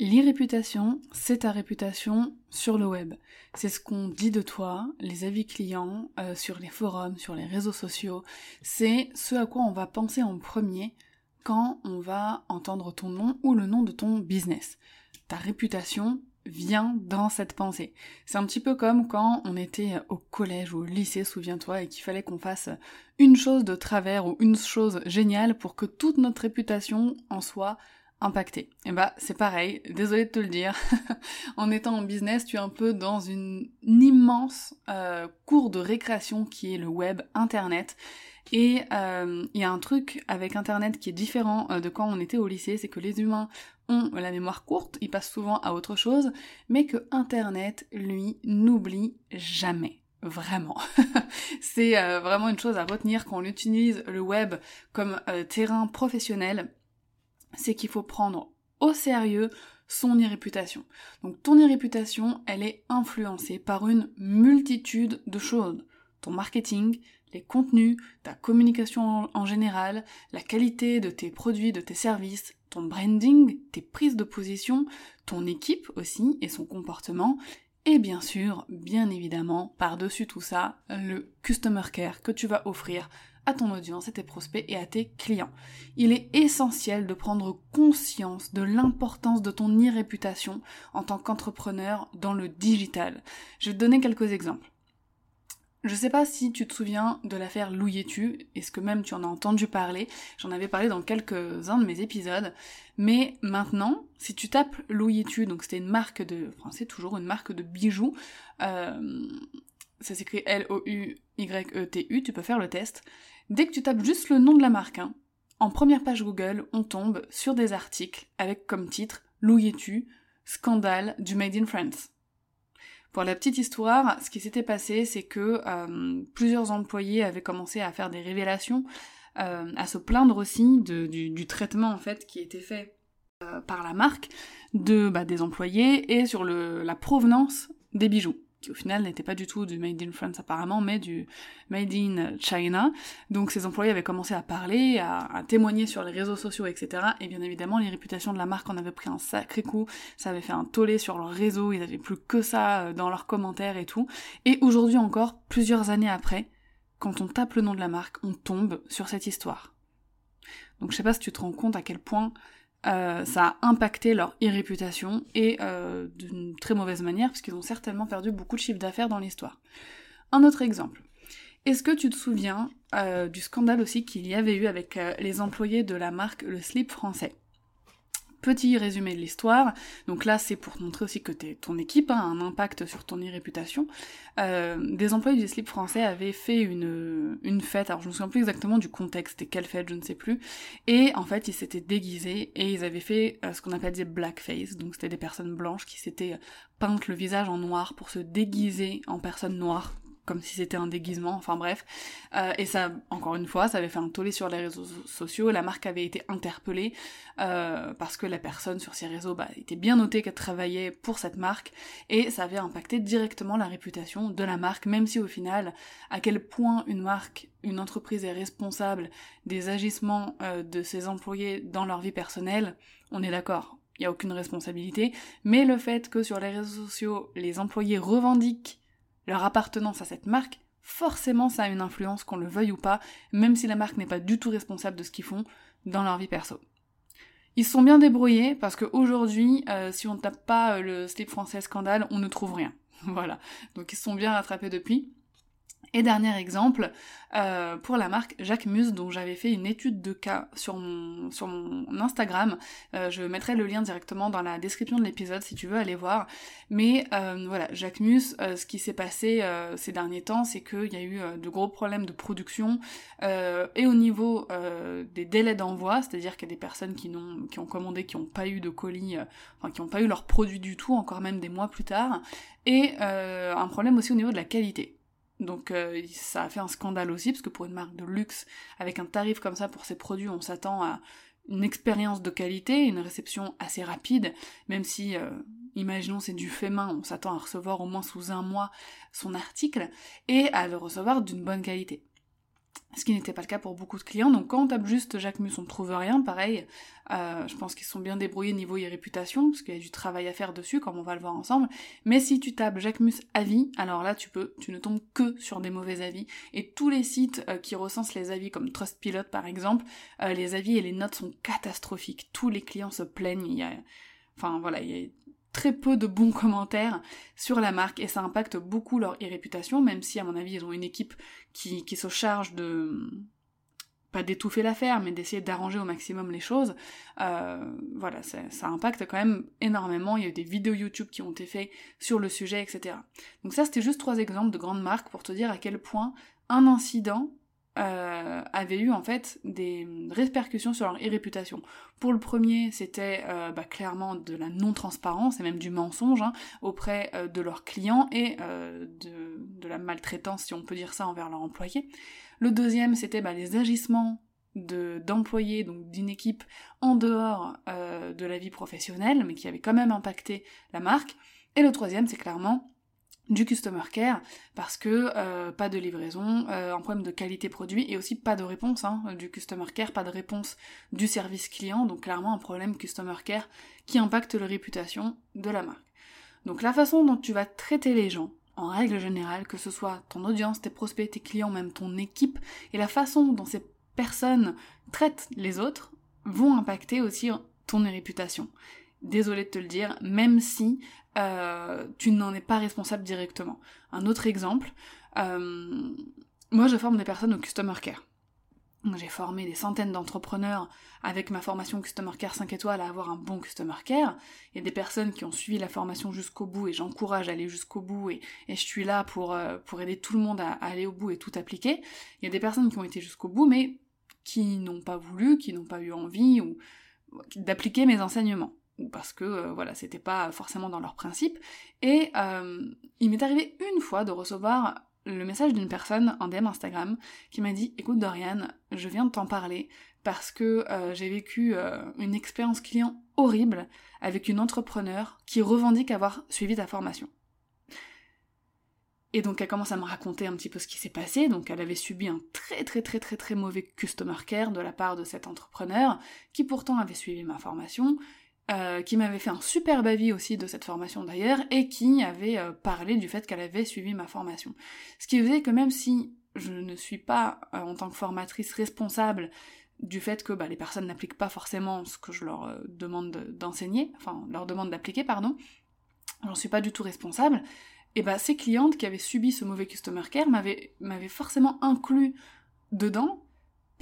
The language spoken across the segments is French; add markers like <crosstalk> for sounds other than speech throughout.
L'irréputation, c'est ta réputation sur le web. C'est ce qu'on dit de toi, les avis clients, euh, sur les forums, sur les réseaux sociaux. C'est ce à quoi on va penser en premier quand on va entendre ton nom ou le nom de ton business. Ta réputation vient dans cette pensée. C'est un petit peu comme quand on était au collège ou au lycée, souviens-toi, et qu'il fallait qu'on fasse une chose de travers ou une chose géniale pour que toute notre réputation en soit impacté. Et eh bah c'est pareil, désolé de te le dire. <laughs> en étant en business, tu es un peu dans une, immense euh, cour de récréation qui est le web, internet. Et euh, il y a un truc avec internet qui est différent euh, de quand on était au lycée, c'est que les humains ont la mémoire courte, ils passent souvent à autre chose, mais que internet, lui, n'oublie jamais. Vraiment. <laughs> c'est vraiment une chose à retenir quand on utilise le web comme terrain professionnel c'est qu'il faut prendre au sérieux son irréputation. Donc ton irréputation, elle est influencée par une multitude de choses. Ton marketing, les contenus, ta communication en général, la qualité de tes produits, de tes services, ton branding, tes prises de position, ton équipe aussi et son comportement, et bien sûr, bien évidemment, par-dessus tout ça, le customer care que tu vas offrir à ton audience, à tes prospects et à tes clients. Il est essentiel de prendre conscience de l'importance de ton e-réputation en tant qu'entrepreneur dans le digital. Je vais te donner quelques exemples. Je sais pas si tu te souviens de l'affaire Louietu, est-ce que même tu en as entendu parler, j'en avais parlé dans quelques-uns de mes épisodes, mais maintenant, si tu tapes Louietu, donc c'était une marque de, enfin c'est toujours une marque de bijoux, euh, ça s'écrit L-O-U-Y-E-T-U, tu peux faire le test. Dès que tu tapes juste le nom de la marque, hein, en première page Google, on tombe sur des articles avec comme titre Louis scandale du Made in France. Pour la petite histoire, ce qui s'était passé, c'est que euh, plusieurs employés avaient commencé à faire des révélations, euh, à se plaindre aussi du, traitement en fait qui était fait euh, par la marque de bah, des employés et sur la provenance des bijoux qui au final n'était pas du tout du Made in France apparemment, mais du Made in China. Donc ces employés avaient commencé à parler, à, témoigner sur les réseaux sociaux, etc. Et bien évidemment, les réputations de la marque en avaient pris un sacré coup, ça avait fait un tollé sur leur réseau, ils n'avaient plus que ça euh, dans leurs commentaires et tout. Et aujourd'hui encore, plusieurs années après, quand on tape le nom de la marque, on tombe sur cette histoire. Donc je sais pas si tu te rends compte à quel point euh, ça a impacté leur e-réputation et euh, d'une très mauvaise manière puisqu'ils ont certainement perdu beaucoup de chiffre d'affaires dans l'histoire. Un autre exemple. Est-ce que tu te souviens euh, du scandale aussi qu'il y avait eu avec les employés de la marque Le Slip français? Petit résumé de l'histoire. Donc là, c'est pour montrer aussi que ton équipe a un impact sur ton e-réputation. Euh, des employés du slip français avaient fait une, une fête, alors je me souviens plus exactement du contexte et quelle fête, je ne sais plus. Et en fait, ils s'étaient déguisés et ils avaient fait euh, ce qu'on appelle des blackface. Donc c'était des personnes blanches qui s'étaient peintes le visage en noir pour se déguiser en personnes noires comme si c'était un déguisement, enfin bref. Euh, et ça, encore une fois, ça avait fait un tollé sur les réseaux sociaux, la marque avait été interpellée euh, parce que la personne sur ces réseaux bah, était bien notée qu'elle travaillait pour cette marque, et ça avait impacté directement la réputation de la marque, même si au final, à quel point une marque, une entreprise est responsable des agissements euh, de ses employés dans leur vie personnelle, on est d'accord. Il n'y a aucune responsabilité, mais le fait que sur les réseaux sociaux, les employés revendiquent leur appartenance à cette marque, forcément ça a une influence qu'on le veuille ou pas, même si la marque n'est pas du tout responsable de ce qu'ils font dans leur vie perso. Ils sont bien débrouillés parce qu'aujourd'hui, euh, si on ne tape pas euh, le slip français scandale, on ne trouve rien. <laughs> voilà. Donc ils sont bien rattrapés depuis. Et dernier exemple, euh, pour la marque Jacques Muse, dont j'avais fait une étude de cas sur mon, sur mon Instagram. Euh, je mettrai le lien directement dans la description de l'épisode si tu veux aller voir. Mais euh, voilà, Jacques Muse, ce qui s'est passé ces derniers temps, c'est qu'il y a eu de gros problèmes de production et au niveau des délais d'envoi, c'est-à-dire qu'il y a des personnes qui, n'ont, qui ont commandé, qui n'ont pas eu de colis, enfin qui n'ont pas eu leur produit du tout, encore même des mois plus tard, et un problème aussi au niveau de la qualité. Donc euh, ça a fait un scandale aussi, parce que pour une marque de luxe, avec un tarif comme ça pour ses produits, on s'attend à une expérience de qualité, une réception assez rapide, même si, euh, imaginons c'est du fait main, on s'attend à recevoir au moins sous un mois son article, et à le recevoir d'une bonne qualité ce qui n'était pas le cas pour beaucoup de clients. Donc quand on tape juste Jacques Mus, on ne trouve rien. Pareil, euh, je pense qu'ils sont bien débrouillés niveau e réputation, parce qu'il y a du travail à faire dessus, comme on va le voir ensemble. Mais si tu tapes Jacques Mus avis, alors là tu peux, tu ne tombes que sur des mauvais avis. Et tous les sites euh, qui recensent les avis, comme Trustpilot par exemple, euh, les avis et les notes sont catastrophiques. Tous les clients se plaignent. Il y a, enfin voilà, très peu de bons commentaires sur la marque et ça impacte beaucoup leur réputation, même si à mon avis ils ont une équipe qui, qui se charge de pas d'étouffer l'affaire, mais d'essayer d'arranger au maximum les choses. Euh, voilà, ça, ça, impacte quand même énormément. Il y a eu des vidéos YouTube qui ont été faites sur le sujet, etc. Donc ça, c'était juste trois exemples de grandes marques pour te dire à quel point un incident euh, avaient eu en fait des répercussions sur leur réputation. Pour le premier, c'était euh, bah, clairement de la non-transparence et même du mensonge hein, auprès euh, de leurs clients et euh, de, la maltraitance, si on peut dire ça, envers leurs employés. Le deuxième, c'était bah, les agissements d'employés, donc d'une équipe en dehors de la vie professionnelle, mais qui avait quand même impacté la marque. Et le troisième, c'est clairement du customer care parce que euh, pas de livraison, euh, un problème de qualité produit et aussi pas de réponse hein, du customer care, pas de réponse du service client, donc clairement un problème customer care qui impacte la réputation de la marque. Donc la façon dont tu vas traiter les gens, en règle générale, que ce soit ton audience, tes prospects, tes clients, même ton équipe, et la façon dont ces personnes traitent les autres, vont impacter aussi ton réputation désolé de te le dire, même si euh, tu n'en es pas responsable directement. Un autre exemple, euh, moi je forme des personnes au Customer Care. J'ai formé des centaines d'entrepreneurs avec ma formation Customer Care 5 étoiles à avoir un bon Customer Care. Il y a des personnes qui ont suivi la formation jusqu'au bout et j'encourage à aller jusqu'au bout et, je suis là pour, euh, pour aider tout le monde à, aller au bout et tout appliquer. Il y a des personnes qui ont été jusqu'au bout mais qui n'ont pas voulu, qui n'ont pas eu envie d'appliquer mes enseignements parce que euh, voilà, c'était pas forcément dans leur principe. Et euh, il m'est arrivé une fois de recevoir le message d'une personne en DM Instagram qui m'a dit écoute Dorian, je viens de t'en parler parce que euh, j'ai vécu une expérience client horrible avec une entrepreneur qui revendique avoir suivi ta formation. Et donc elle commence à me raconter un petit peu ce qui s'est passé. Donc elle avait subi un très très très très très mauvais customer care de la part de cet entrepreneur qui pourtant avait suivi ma formation euh, qui m'avait fait un superbe avis aussi de cette formation d'ailleurs, et qui avait euh, parlé du fait qu'elle avait suivi ma formation. Ce qui faisait que même si je ne suis pas, euh, en tant que formatrice, responsable du fait que bah, les personnes n'appliquent pas forcément ce que je leur demande d'enseigner, enfin leur demande d'appliquer, pardon, j'en suis pas du tout responsable, et bah ces clientes qui avaient subi ce mauvais customer care m'avaient forcément inclus dedans,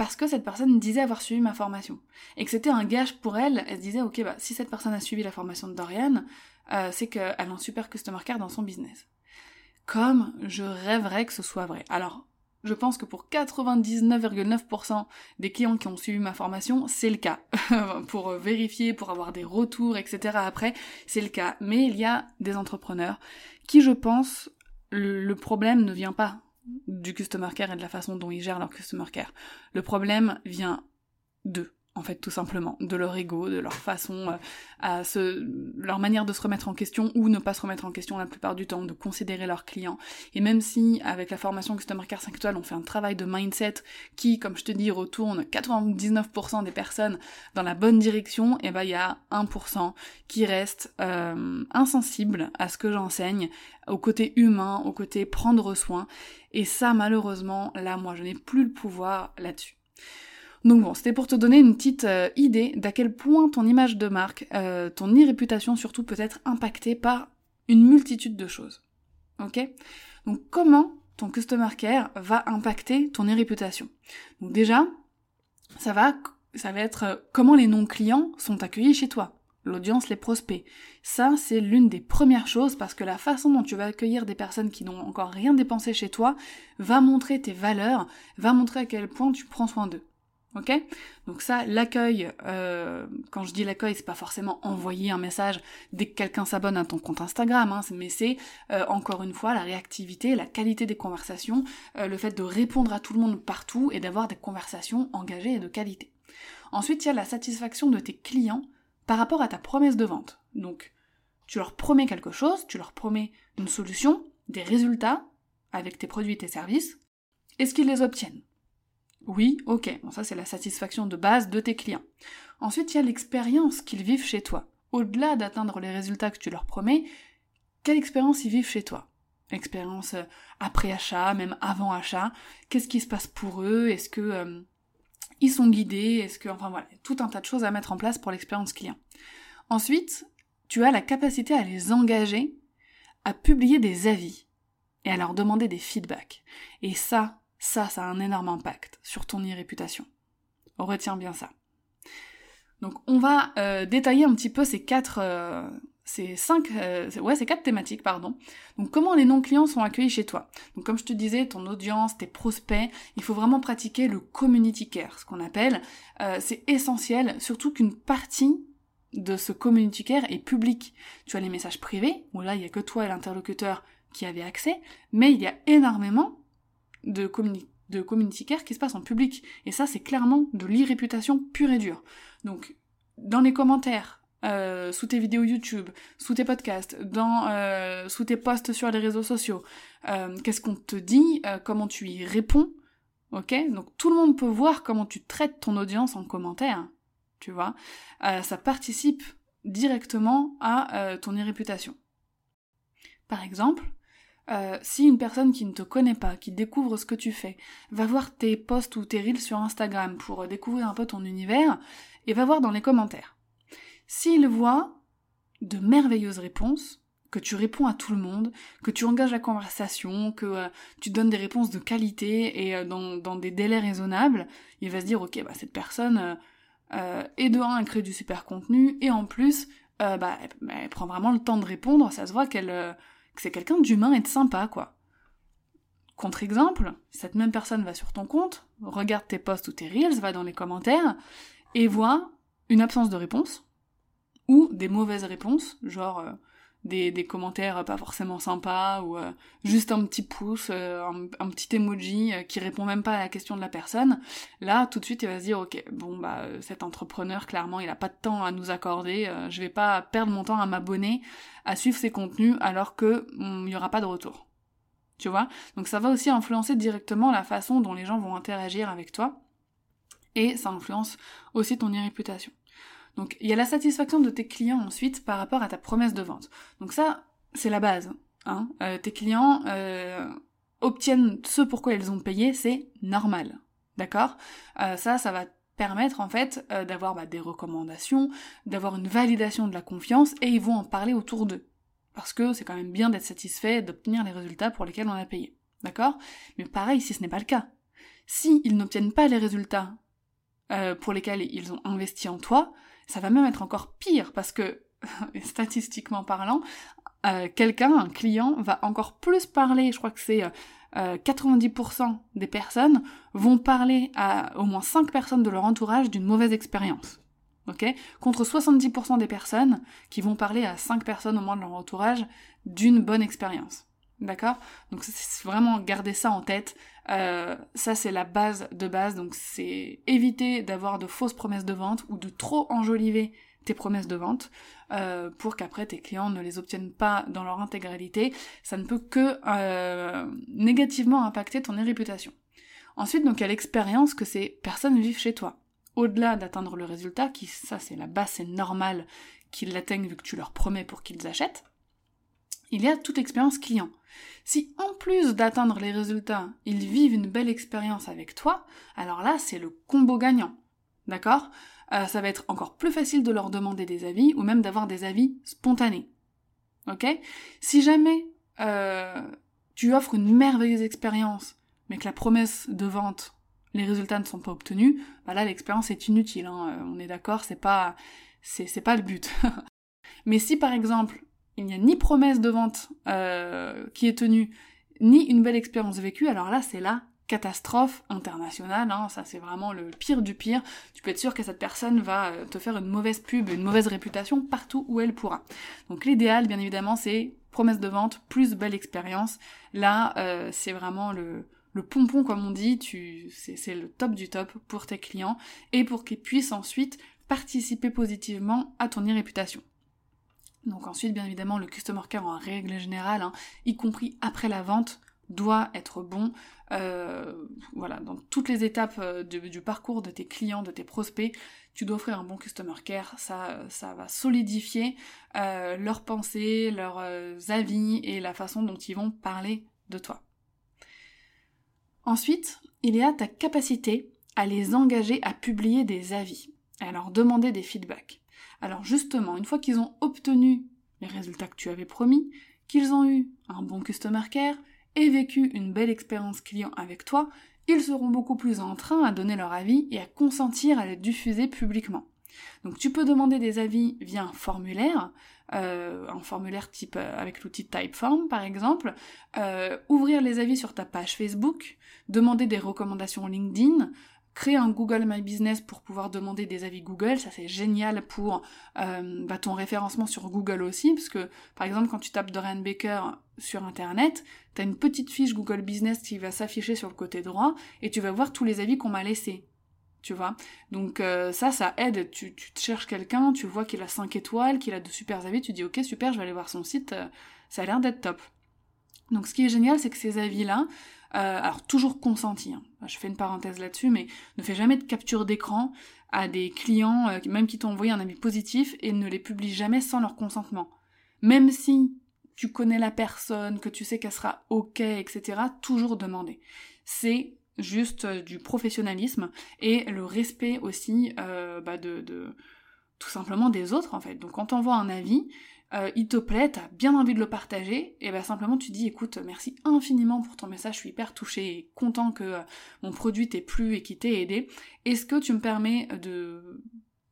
parce que cette personne disait avoir suivi ma formation. Et que c'était un gage pour elle, elle se disait, ok, bah, si cette personne a suivi la formation de Dorian, euh, c'est qu'elle a un super customer care dans son business. Comme je rêverais que ce soit vrai. Alors, je pense que pour 99,9% des clients qui ont suivi ma formation, c'est le cas. <laughs> pour vérifier, pour avoir des retours, etc. après, c'est le cas. Mais il y a des entrepreneurs qui, je pense, le problème ne vient pas du customer care et de la façon dont ils gèrent leur customer care. Le problème vient d'eux en fait tout simplement de leur ego, de leur façon euh, à se leur manière de se remettre en question ou ne pas se remettre en question la plupart du temps, de considérer leurs clients. Et même si avec la formation Customer Care 5 étoiles, on fait un travail de mindset qui comme je te dis retourne 99% des personnes dans la bonne direction, et eh ben il y a 1% qui reste euh, insensible à ce que j'enseigne, au côté humain, au côté prendre soin et ça malheureusement là moi je n'ai plus le pouvoir là-dessus. Donc bon, c'était pour te donner une petite euh, idée d'à quel point ton image de marque, euh, ton e-réputation surtout peut être impactée par une multitude de choses. Ok? Donc comment ton customer care va impacter ton e-réputation. Donc déjà, ça va, ça va être euh, comment les non-clients sont accueillis chez toi l'audience, les prospects. Ça, c'est l'une des premières choses parce que la façon dont tu vas accueillir des personnes qui n'ont encore rien dépensé chez toi va montrer tes valeurs, va montrer à quel point tu prends soin d'eux. Ok? Donc ça, l'accueil, euh, quand je dis l'accueil, c'est pas forcément envoyer un message dès que quelqu'un s'abonne à ton compte Instagram, hein, mais c'est euh, encore une fois la réactivité, la qualité des conversations, euh, le fait de répondre à tout le monde partout et d'avoir des conversations engagées et de qualité. Ensuite, il y a la satisfaction de tes clients par rapport à ta promesse de vente. Donc, tu leur promets quelque chose, tu leur promets une solution, des résultats avec tes produits et tes services. Est-ce qu'ils les obtiennent? Oui, ok, bon ça c'est la satisfaction de base de tes clients. Ensuite, il y a l'expérience qu'ils vivent chez toi. Au-delà d'atteindre les résultats que tu leur promets, quelle expérience ils vivent chez toi? Expérience euh, après achat, même avant achat. Qu'est-ce qui se passe pour eux? Est-ce que euh, ils sont guidés, est-ce que, enfin voilà, tout un tas de choses à mettre en place pour l'expérience client. Ensuite, tu as la capacité à les engager à publier des avis et à leur demander des feedbacks. Et ça, ça, ça a un énorme impact sur ton e-réputation. Retiens bien ça. Donc on va euh, détailler un petit peu ces quatre, euh, c'est cinq, euh, ouais, c'est quatre thématiques, pardon. Donc comment les non-clients sont accueillis chez toi? Donc comme je te disais, ton audience, tes prospects, il faut vraiment pratiquer le community care, ce qu'on appelle. C'est essentiel, surtout qu'une partie de ce community care est public. Tu as les messages privés, où là il y a que toi et l'interlocuteur qui avez accès, mais il y a énormément de de community care qui se passe en public. Et ça, c'est clairement de l'irréputation pure et dure. Donc, dans les commentaires, euh, sous tes vidéos YouTube, sous tes podcasts, dans, euh, sous tes posts sur les réseaux sociaux. Euh, qu'est-ce qu'on te dit, comment tu y réponds, ok? Donc tout le monde peut voir comment tu traites ton audience en commentaire, tu vois? ça participe directement à ton réputation. Par exemple, si une personne qui ne te connaît pas, qui découvre ce que tu fais, va voir tes posts ou tes reels sur Instagram pour découvrir un peu ton univers, et va voir dans les commentaires. S'il voit de merveilleuses réponses, que tu réponds à tout le monde, que tu engages la conversation, que euh, tu donnes des réponses de qualité et euh, dans, des délais raisonnables, il va se dire ok bah cette personne euh, est de un elle crée du super contenu et en plus bah, elle, prend vraiment le temps de répondre, ça se voit qu'elle c'est quelqu'un d'humain et de sympa quoi. Contre-exemple, cette même personne va sur ton compte, regarde tes posts ou tes reels, va dans les commentaires et voit une absence de réponse, ou des mauvaises réponses, genre euh, des, commentaires pas forcément sympas, ou euh, juste un petit pouce, euh, un, petit emoji qui répond même pas à la question de la personne, là tout de suite il va se dire ok, bon bah cet entrepreneur clairement il a pas de temps à nous accorder, je vais pas perdre mon temps à m'abonner, à suivre ses contenus alors que il y aura pas de retour. Tu vois? Donc ça va aussi influencer directement la façon dont les gens vont interagir avec toi, et ça influence aussi ton réputation. Donc il y a la satisfaction de tes clients ensuite par rapport à ta promesse de vente. Donc ça, c'est la base. Hein. Euh, tes clients euh, obtiennent ce pourquoi ils ont payé, c'est normal. D'accord? Euh, Ça, ça va permettre en fait d'avoir bah, des recommandations, d'avoir une validation de la confiance et ils vont en parler autour d'eux. Parce que c'est quand même bien d'être satisfait, d'obtenir les résultats pour lesquels on a payé. D'accord? Mais pareil si ce n'est pas le cas. Si ils n'obtiennent pas les résultats pour lesquels ils ont investi en toi, ça va même être encore pire parce que, <laughs> statistiquement parlant, euh, quelqu'un, un client, va encore plus parler, je crois que c'est 90% euh, des personnes vont parler à au moins 5 personnes de leur entourage d'une mauvaise expérience. Ok? Contre 70% des personnes qui vont parler à 5 personnes au moins de leur entourage d'une bonne expérience. D'accord? Donc c'est vraiment garder ça en tête. Euh, ça c'est la base de base. Donc c'est éviter d'avoir de fausses promesses de vente ou de trop enjoliver tes promesses de vente euh, pour qu'après tes clients ne les obtiennent pas dans leur intégralité. Ça ne peut que euh, négativement impacter ton réputation. Ensuite, donc il y l'expérience que ces personnes vivent chez toi. Au-delà d'atteindre le résultat, qui ça c'est la base, c'est normal qu'ils l'atteignent vu que tu leur promets pour qu'ils achètent il y a toute expérience client. Si en plus d'atteindre les résultats, ils vivent une belle expérience avec toi, alors là c'est le combo gagnant. D'accord? Euh, Ça va être encore plus facile de leur demander des avis ou même d'avoir des avis spontanés. Ok? Si jamais euh, tu offres une merveilleuse expérience, mais que la promesse de vente, les résultats ne sont pas obtenus, bah là l'expérience est inutile. Hein. On est d'accord, c'est pas c'est pas le but. <laughs> mais si par exemple il n'y a ni promesse de vente euh, qui est tenue, ni une belle expérience vécue, alors là c'est la catastrophe internationale, hein. ça c'est vraiment le pire du pire. Tu peux être sûr que cette personne va euh, te faire une mauvaise pub, une mauvaise réputation partout où elle pourra. Donc l'idéal, bien évidemment, c'est promesse de vente plus belle expérience. Là, euh, c'est vraiment le, le pompon comme on dit, tu, c'est le top du top pour tes clients et pour qu'ils puissent ensuite participer positivement à ton e-réputation. Donc ensuite, bien évidemment, le customer care en règle générale, hein, y compris après la vente, doit être bon. Euh, voilà, dans toutes les étapes euh, du, parcours de tes clients, de tes prospects, tu dois offrir un bon customer care. Ça, ça va solidifier euh, leurs pensées, leurs avis et la façon dont ils vont parler de toi. Ensuite, il y a ta capacité à les engager à publier des avis, à leur demander des feedbacks. Alors justement, une fois qu'ils ont obtenu les résultats que tu avais promis, qu'ils ont eu un bon customer care et vécu une belle expérience client avec toi, ils seront beaucoup plus en train à donner leur avis et à consentir à les diffuser publiquement. Donc tu peux demander des avis via un formulaire, euh, un formulaire type euh, avec l'outil Typeform par exemple, euh, ouvrir les avis sur ta page Facebook, demander des recommandations LinkedIn, créer un Google My Business pour pouvoir demander des avis Google, ça c'est génial pour euh, bah, ton référencement sur Google aussi, parce que par exemple quand tu tapes Dorian Baker sur internet, tu as une petite fiche Google Business qui va s'afficher sur le côté droit et tu vas voir tous les avis qu'on m'a laissés. Tu vois Donc euh, ça, ça aide. Tu, tu cherches quelqu'un, tu vois qu'il a 5 étoiles, qu'il a de super avis, tu dis ok super, je vais aller voir son site, euh, ça a l'air d'être top. Donc ce qui est génial, c'est que ces avis-là, alors toujours consenti, hein. je fais une parenthèse là-dessus, mais ne fais jamais de capture d'écran à des clients, euh, même qui t'ont envoyé un avis positif, et ne les publie jamais sans leur consentement. Même si tu connais la personne, que tu sais qu'elle sera ok, etc., toujours demander. C'est juste euh, du professionnalisme et le respect aussi bah de, de, tout simplement des autres en fait. Donc quand on voit un avis, euh, il te plaît, t'as bien envie de le partager, et ben simplement tu dis écoute, merci infiniment pour ton message, je suis hyper touchée et content que euh, mon produit t'ait plu et qu'il t'ait aidé. Est-ce que tu me permets de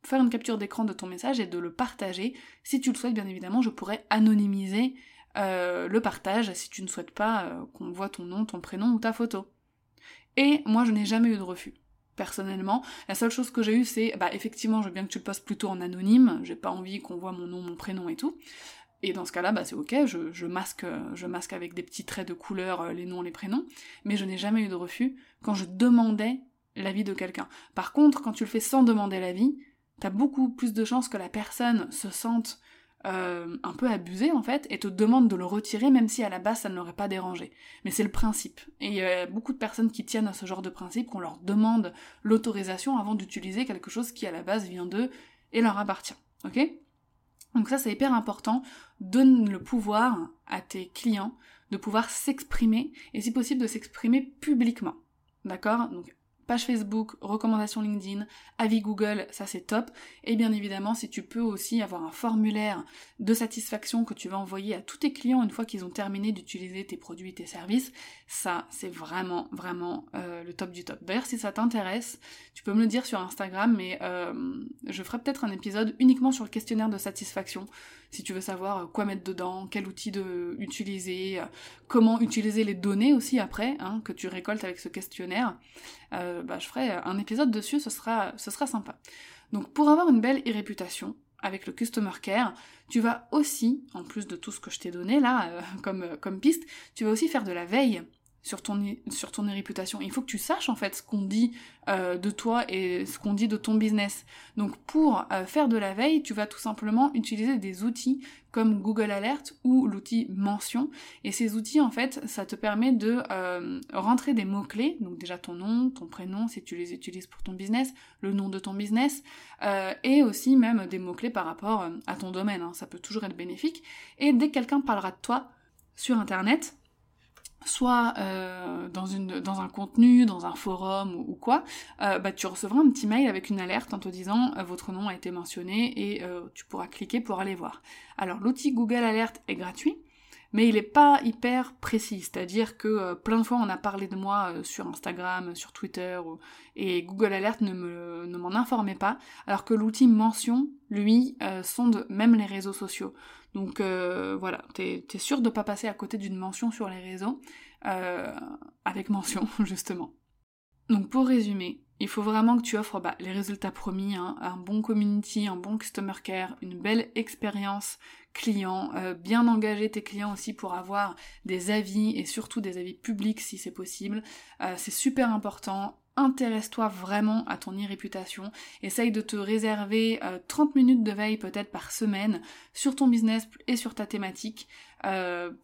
faire une capture d'écran de ton message et de le partager? Si tu le souhaites, bien évidemment, je pourrais anonymiser euh, le partage si tu ne souhaites pas qu'on voit ton nom, ton prénom ou ta photo. Et moi, je n'ai jamais eu de refus personnellement. La seule chose que j'ai eue, c'est, bah effectivement, je veux bien que tu le postes plutôt en anonyme, j'ai pas envie qu'on voit mon nom, mon prénom et tout. Et dans ce cas-là, bah c'est ok, je, masque, je masque avec des petits traits de couleur euh, les noms, les prénoms, mais je n'ai jamais eu de refus quand je demandais l'avis de quelqu'un. Par contre, quand tu le fais sans demander l'avis, t'as beaucoup plus de chances que la personne se sente euh, un peu abusé en fait et te demande de le retirer même si à la base ça ne l'aurait pas dérangé. Mais c'est le principe. Et il y a beaucoup de personnes qui tiennent à ce genre de principe qu'on leur demande l'autorisation avant d'utiliser quelque chose qui à la base vient d'eux et leur appartient. Ok? Donc ça c'est hyper important. Donne le pouvoir à tes clients de pouvoir s'exprimer et si possible de s'exprimer publiquement. D'accord? Donc page Facebook, recommandations LinkedIn, avis Google, ça c'est top. Et bien évidemment, si tu peux aussi avoir un formulaire de satisfaction que tu vas envoyer à tous tes clients une fois qu'ils ont terminé d'utiliser tes produits et tes services, ça c'est vraiment vraiment euh, le top du top. D'ailleurs, si ça t'intéresse, tu peux me le dire sur Instagram, mais euh, je ferai peut-être un épisode uniquement sur le questionnaire de satisfaction si tu veux savoir euh, quoi mettre dedans, quel outil de utiliser, euh, comment utiliser les données aussi après, hein, que tu récoltes avec ce questionnaire, euh, bah, je ferai un épisode dessus, ce sera, ce sera sympa. Donc pour avoir une belle réputation avec le Customer Care, tu vas aussi, en plus de tout ce que je t'ai donné là <laughs> comme, comme piste, tu vas aussi faire de la veille sur ton, sur réputation. Il faut que tu saches en fait ce qu'on dit euh, de toi et ce qu'on dit de ton business. Donc pour euh, faire de la veille, tu vas tout simplement utiliser des outils comme Google Alert ou l'outil Mention. Et ces outils en fait, ça te permet de euh, rentrer des mots-clés, donc déjà ton nom, ton prénom si tu les utilises pour ton business, le nom de ton business, et aussi même des mots-clés par rapport à ton domaine. Hein. Ça peut toujours être bénéfique. Et dès que quelqu'un parlera de toi sur Internet, soit euh, dans, une, dans un contenu, dans un forum ou, quoi, euh, bah, tu recevras un petit mail avec une alerte en te disant euh, votre nom a été mentionné et tu pourras cliquer pour aller voir. Alors l'outil Google Alert est gratuit. Mais il est pas hyper précis. C'est-à-dire que euh, plein de fois on a parlé de moi euh, sur Instagram, sur Twitter, et Google Alert ne, me, ne m'en informait pas, alors que l'outil mention, lui, euh, sonde même les réseaux sociaux. Donc voilà, t'es, es sûr de pas passer à côté d'une mention sur les réseaux, avec mention <laughs> justement. Donc pour résumer, il faut vraiment que tu offres bah, les résultats promis, hein, un bon community, un bon customer care, une belle expérience client, euh, bien engager tes clients aussi pour avoir des avis et surtout des avis publics si c'est possible. Euh, c'est super important. Intéresse-toi vraiment à ton e-réputation. Essaye de te réserver 30 euh, minutes de veille peut-être par semaine sur ton business et sur ta thématique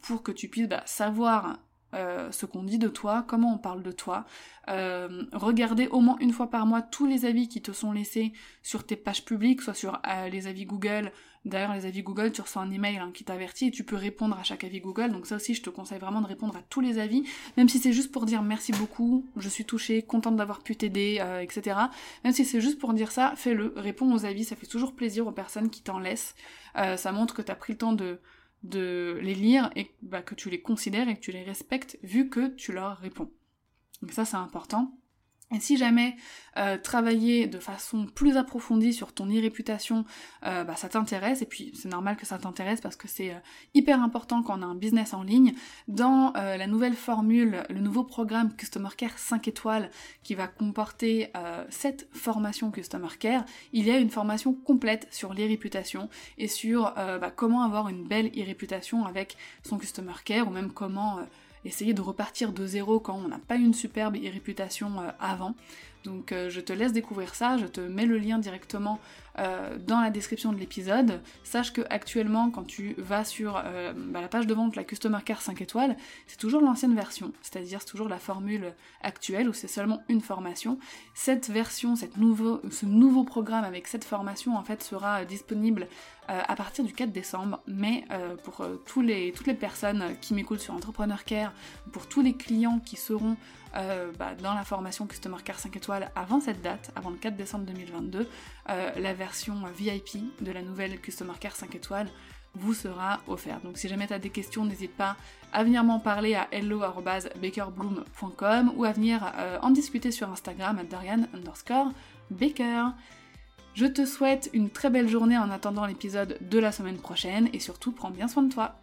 pour que tu puisses bah, savoir euh, ce qu'on dit de toi, comment on parle de toi. Euh, regardez au moins une fois par mois tous les avis qui te sont laissés sur tes pages publiques, soit sur euh, les avis Google. D'ailleurs, les avis Google, tu reçois un email hein, qui t'avertit et tu peux répondre à chaque avis Google. Donc ça aussi, je te conseille vraiment de répondre à tous les avis, même si c'est juste pour dire merci beaucoup, je suis touchée, contente d'avoir pu t'aider, etc. Même si c'est juste pour dire ça, fais-le, réponds aux avis, ça fait toujours plaisir aux personnes qui t'en laissent. ça montre que tu as pris le temps de de les lire et bah, que tu les considères et que tu les respectes vu que tu leur réponds. Donc ça c'est important. Et si jamais euh, travailler de façon plus approfondie sur ton e-réputation, euh, bah, ça t'intéresse, et puis c'est normal que ça t'intéresse parce que c'est euh, hyper important quand on a un business en ligne, dans la nouvelle formule, le nouveau programme Customer Care 5 étoiles qui va comporter cette formation Customer Care, il y a une formation complète sur l'e-réputation et sur bah, comment avoir une belle e-réputation avec son Customer Care ou même comment essayer de repartir de zéro quand on n'a pas une superbe réputation euh, avant. Donc euh, je te laisse découvrir ça, je te mets le lien directement euh, dans la description de l'épisode. Sache que actuellement, quand tu vas sur euh, bah, la page de vente, la Customer Care 5 étoiles, c'est toujours l'ancienne version, c'est-à-dire c'est toujours la formule actuelle où c'est seulement une formation. Cette version, ce nouveau programme avec cette formation en fait sera disponible à partir du 4 décembre, mais pour toutes les personnes qui m'écoutent sur Entrepreneur Care, pour tous les clients qui seront bah, dans la formation Customer Care 5 étoiles avant cette date, avant le 4 décembre 2022, la version version VIP de la nouvelle Customer Care 5 étoiles vous sera offerte. Donc si jamais tu as des questions, n'hésite pas à venir m'en parler à hello.bakerbloom.com ou à venir euh, en discuter sur Instagram à Darian underscore Baker. Je te souhaite une très belle journée en attendant l'épisode de la semaine prochaine et surtout prends bien soin de toi.